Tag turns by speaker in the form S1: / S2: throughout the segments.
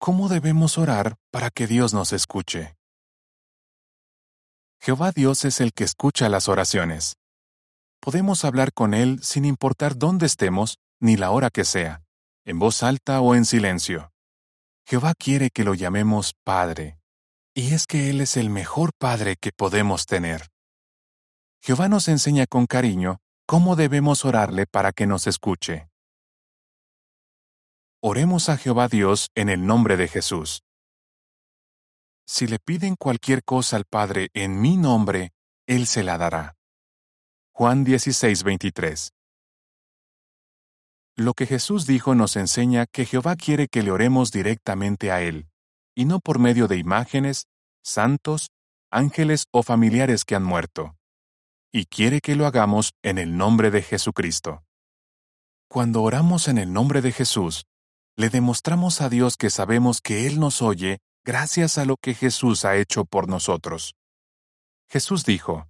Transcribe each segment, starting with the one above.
S1: ¿Cómo debemos orar para que Dios nos escuche? Jehová Dios es el que escucha las oraciones. Podemos hablar con Él sin importar dónde estemos ni la hora que sea, en voz alta o en silencio. Jehová quiere que lo llamemos Padre, y es que Él es el mejor Padre que podemos tener. Jehová nos enseña con cariño cómo debemos orarle para que nos escuche. Oremos a Jehová Dios en el nombre de Jesús. Si le piden cualquier cosa al Padre en mi nombre, Él se la dará. Juan 16, 23. Lo que Jesús dijo nos enseña que Jehová quiere que le oremos directamente a Él, y no por medio de imágenes, santos, ángeles o familiares que han muerto. Y quiere que lo hagamos en el nombre de Jesucristo. Cuando oramos en el nombre de Jesús, le demostramos a Dios que sabemos que Él nos oye gracias a lo que Jesús ha hecho por nosotros. Jesús dijo,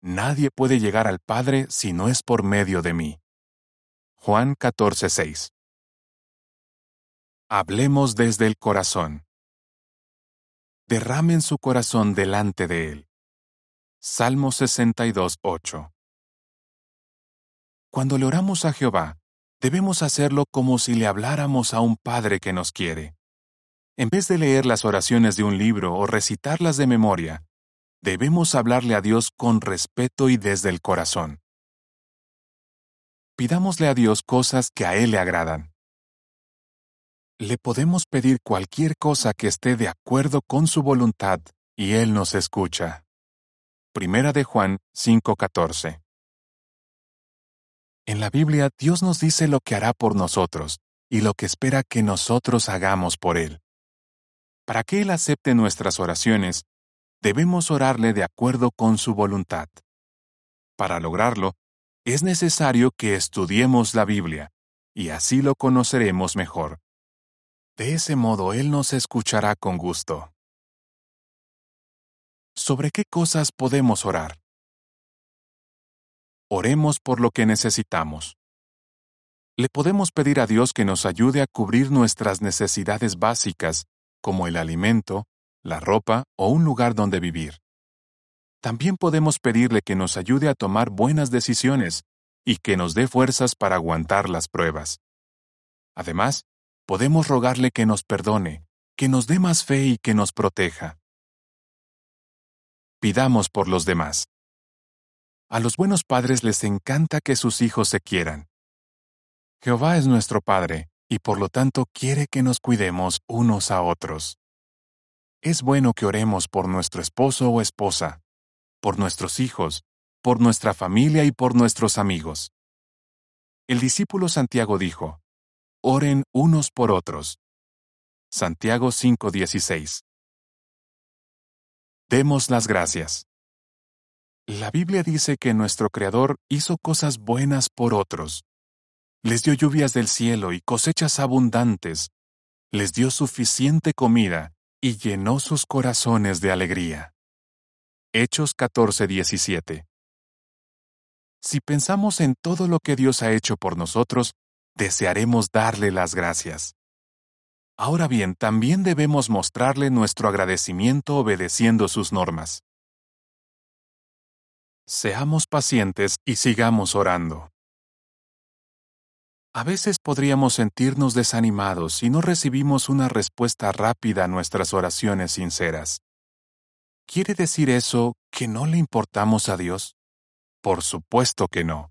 S1: Nadie puede llegar al Padre si no es por medio de mí. Juan 14:6 Hablemos desde el corazón. Derramen su corazón delante de Él. Salmo 62:8 Cuando le oramos a Jehová, debemos hacerlo como si le habláramos a un Padre que nos quiere. En vez de leer las oraciones de un libro o recitarlas de memoria, debemos hablarle a Dios con respeto y desde el corazón. Pidámosle a Dios cosas que a Él le agradan. Le podemos pedir cualquier cosa que esté de acuerdo con su voluntad y Él nos escucha. Primera de Juan 5:14 en la Biblia Dios nos dice lo que hará por nosotros y lo que espera que nosotros hagamos por Él. Para que Él acepte nuestras oraciones, debemos orarle de acuerdo con su voluntad. Para lograrlo, es necesario que estudiemos la Biblia, y así lo conoceremos mejor. De ese modo Él nos escuchará con gusto. ¿Sobre qué cosas podemos orar? Oremos por lo que necesitamos. Le podemos pedir a Dios que nos ayude a cubrir nuestras necesidades básicas, como el alimento, la ropa o un lugar donde vivir. También podemos pedirle que nos ayude a tomar buenas decisiones y que nos dé fuerzas para aguantar las pruebas. Además, podemos rogarle que nos perdone, que nos dé más fe y que nos proteja. Pidamos por los demás. A los buenos padres les encanta que sus hijos se quieran. Jehová es nuestro Padre, y por lo tanto quiere que nos cuidemos unos a otros. Es bueno que oremos por nuestro esposo o esposa, por nuestros hijos, por nuestra familia y por nuestros amigos. El discípulo Santiago dijo, Oren unos por otros. Santiago 5:16. Demos las gracias. La Biblia dice que nuestro Creador hizo cosas buenas por otros. Les dio lluvias del cielo y cosechas abundantes. Les dio suficiente comida y llenó sus corazones de alegría. Hechos 14:17 Si pensamos en todo lo que Dios ha hecho por nosotros, desearemos darle las gracias. Ahora bien, también debemos mostrarle nuestro agradecimiento obedeciendo sus normas. Seamos pacientes y sigamos orando. A veces podríamos sentirnos desanimados si no recibimos una respuesta rápida a nuestras oraciones sinceras. ¿Quiere decir eso que no le importamos a Dios? Por supuesto que no.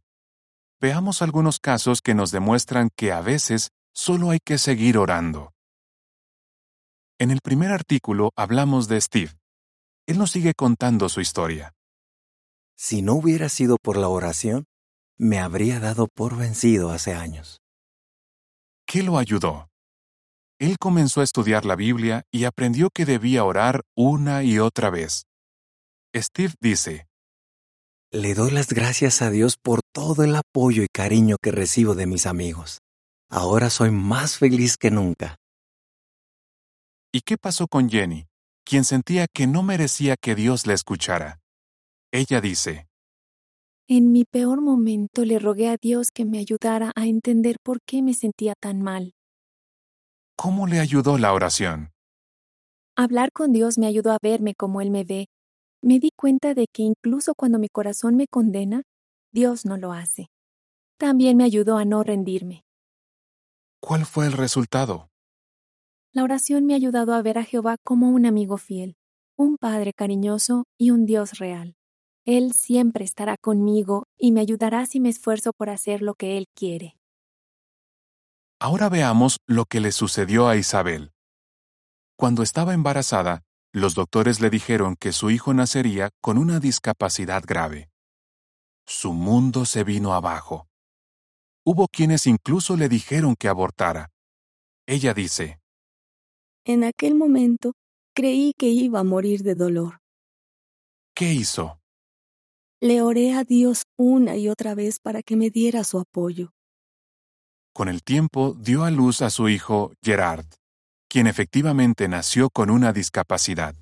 S1: Veamos algunos casos que nos demuestran que a veces solo hay que seguir orando. En el primer artículo hablamos de Steve. Él nos sigue contando su historia.
S2: Si no hubiera sido por la oración, me habría dado por vencido hace años.
S1: ¿Qué lo ayudó? Él comenzó a estudiar la Biblia y aprendió que debía orar una y otra vez. Steve dice,
S2: Le doy las gracias a Dios por todo el apoyo y cariño que recibo de mis amigos. Ahora soy más feliz que nunca.
S1: ¿Y qué pasó con Jenny, quien sentía que no merecía que Dios la escuchara? Ella dice,
S3: En mi peor momento le rogué a Dios que me ayudara a entender por qué me sentía tan mal.
S1: ¿Cómo le ayudó la oración?
S3: Hablar con Dios me ayudó a verme como Él me ve. Me di cuenta de que incluso cuando mi corazón me condena, Dios no lo hace. También me ayudó a no rendirme.
S1: ¿Cuál fue el resultado?
S3: La oración me ha ayudado a ver a Jehová como un amigo fiel, un Padre cariñoso y un Dios real. Él siempre estará conmigo y me ayudará si me esfuerzo por hacer lo que Él quiere.
S1: Ahora veamos lo que le sucedió a Isabel. Cuando estaba embarazada, los doctores le dijeron que su hijo nacería con una discapacidad grave. Su mundo se vino abajo. Hubo quienes incluso le dijeron que abortara. Ella dice,
S4: En aquel momento creí que iba a morir de dolor.
S1: ¿Qué hizo?
S4: Le oré a Dios una y otra vez para que me diera su apoyo.
S1: Con el tiempo dio a luz a su hijo Gerard, quien efectivamente nació con una discapacidad.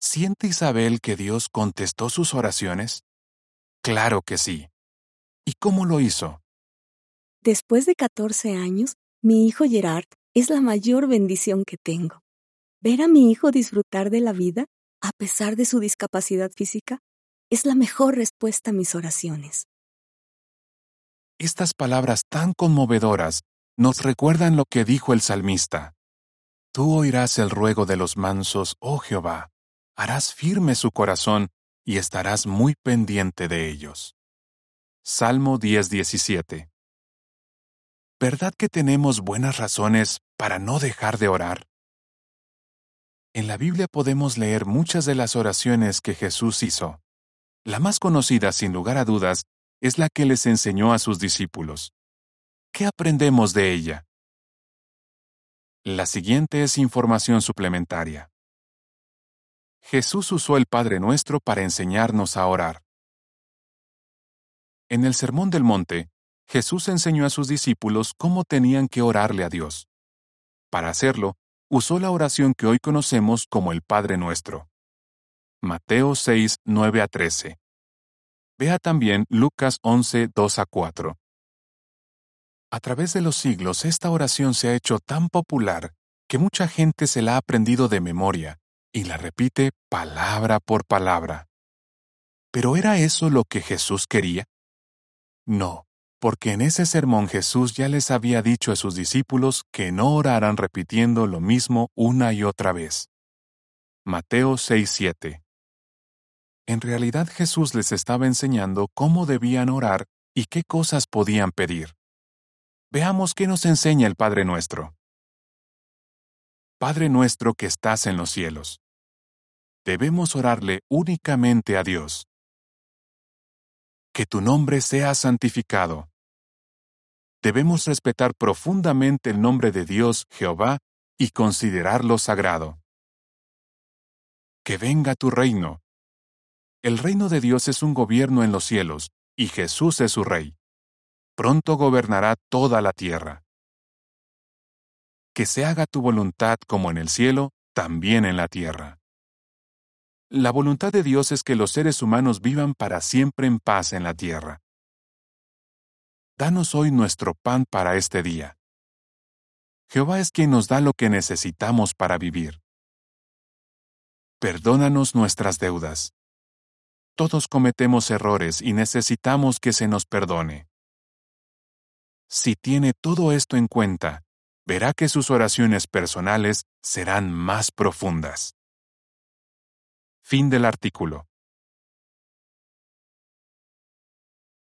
S1: ¿Siente Isabel que Dios contestó sus oraciones? Claro que sí. ¿Y cómo lo hizo?
S4: Después de 14 años, mi hijo Gerard es la mayor bendición que tengo. Ver a mi hijo disfrutar de la vida, a pesar de su discapacidad física, es la mejor respuesta a mis oraciones.
S1: Estas palabras tan conmovedoras nos recuerdan lo que dijo el salmista. Tú oirás el ruego de los mansos, oh Jehová, harás firme su corazón y estarás muy pendiente de ellos. Salmo 10:17 ¿Verdad que tenemos buenas razones para no dejar de orar? En la Biblia podemos leer muchas de las oraciones que Jesús hizo. La más conocida, sin lugar a dudas, es la que les enseñó a sus discípulos. ¿Qué aprendemos de ella? La siguiente es información suplementaria. Jesús usó el Padre Nuestro para enseñarnos a orar. En el Sermón del Monte, Jesús enseñó a sus discípulos cómo tenían que orarle a Dios. Para hacerlo, usó la oración que hoy conocemos como el Padre Nuestro. Mateo 6, 9 a 13. Vea también Lucas 11, 2 a 4. A través de los siglos esta oración se ha hecho tan popular que mucha gente se la ha aprendido de memoria y la repite palabra por palabra. ¿Pero era eso lo que Jesús quería? No, porque en ese sermón Jesús ya les había dicho a sus discípulos que no oraran repitiendo lo mismo una y otra vez. Mateo 6:7 En realidad Jesús les estaba enseñando cómo debían orar y qué cosas podían pedir. Veamos qué nos enseña el Padre Nuestro. Padre nuestro que estás en los cielos. Debemos orarle únicamente a Dios que tu nombre sea santificado. Debemos respetar profundamente el nombre de Dios, Jehová, y considerarlo sagrado. Que venga tu reino. El reino de Dios es un gobierno en los cielos, y Jesús es su rey. Pronto gobernará toda la tierra. Que se haga tu voluntad como en el cielo, también en la tierra. La voluntad de Dios es que los seres humanos vivan para siempre en paz en la tierra. Danos hoy nuestro pan para este día. Jehová es quien nos da lo que necesitamos para vivir. Perdónanos nuestras deudas. Todos cometemos errores y necesitamos que se nos perdone. Si tiene todo esto en cuenta, verá que sus oraciones personales serán más profundas. Fin del artículo.